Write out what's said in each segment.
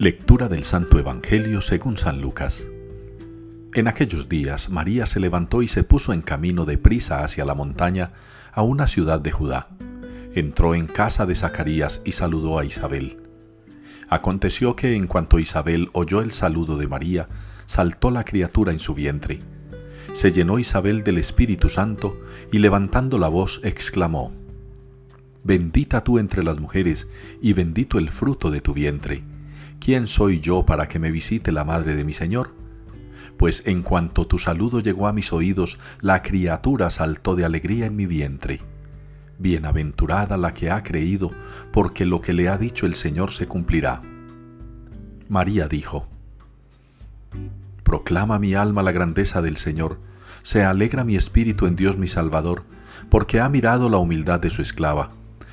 Lectura del Santo Evangelio según San Lucas. En aquellos días María se levantó y se puso en camino de prisa hacia la montaña a una ciudad de Judá. Entró en casa de Zacarías y saludó a Isabel. Aconteció que en cuanto Isabel oyó el saludo de María, saltó la criatura en su vientre. Se llenó Isabel del Espíritu Santo y levantando la voz exclamó, Bendita tú entre las mujeres y bendito el fruto de tu vientre. ¿Quién soy yo para que me visite la madre de mi Señor? Pues en cuanto tu saludo llegó a mis oídos, la criatura saltó de alegría en mi vientre. Bienaventurada la que ha creído, porque lo que le ha dicho el Señor se cumplirá. María dijo, Proclama mi alma la grandeza del Señor, se alegra mi espíritu en Dios mi Salvador, porque ha mirado la humildad de su esclava.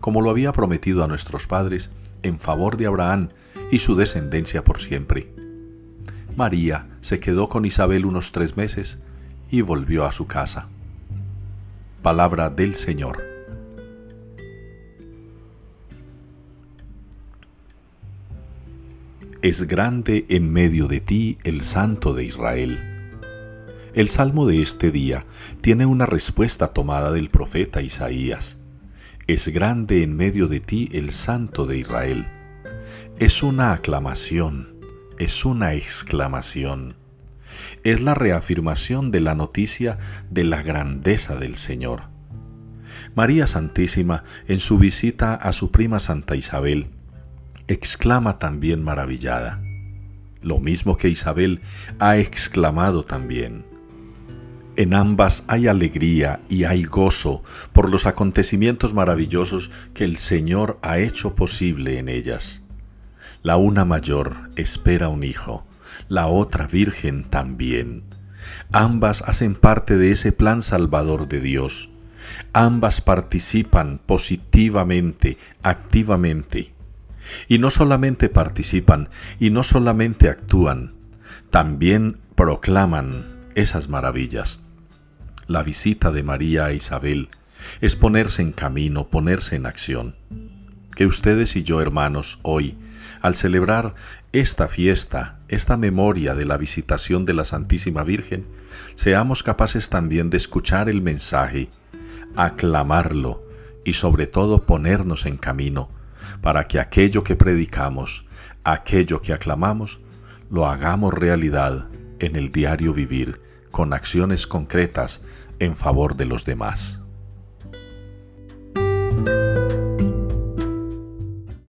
como lo había prometido a nuestros padres, en favor de Abraham y su descendencia por siempre. María se quedó con Isabel unos tres meses y volvió a su casa. Palabra del Señor. Es grande en medio de ti el Santo de Israel. El salmo de este día tiene una respuesta tomada del profeta Isaías. Es grande en medio de ti el Santo de Israel. Es una aclamación, es una exclamación es la reafirmación de la noticia de la grandeza del Señor. María Santísima, en su visita a su prima Santa Isabel, exclama también maravillada, lo mismo que Isabel ha exclamado también. En ambas hay alegría y hay gozo por los acontecimientos maravillosos que el Señor ha hecho posible en ellas. La una mayor espera un hijo, la otra virgen también. Ambas hacen parte de ese plan salvador de Dios. Ambas participan positivamente, activamente. Y no solamente participan y no solamente actúan, también proclaman esas maravillas. La visita de María a Isabel es ponerse en camino, ponerse en acción. Que ustedes y yo, hermanos, hoy, al celebrar esta fiesta, esta memoria de la visitación de la Santísima Virgen, seamos capaces también de escuchar el mensaje, aclamarlo y sobre todo ponernos en camino para que aquello que predicamos, aquello que aclamamos, lo hagamos realidad en el diario vivir con acciones concretas en favor de los demás.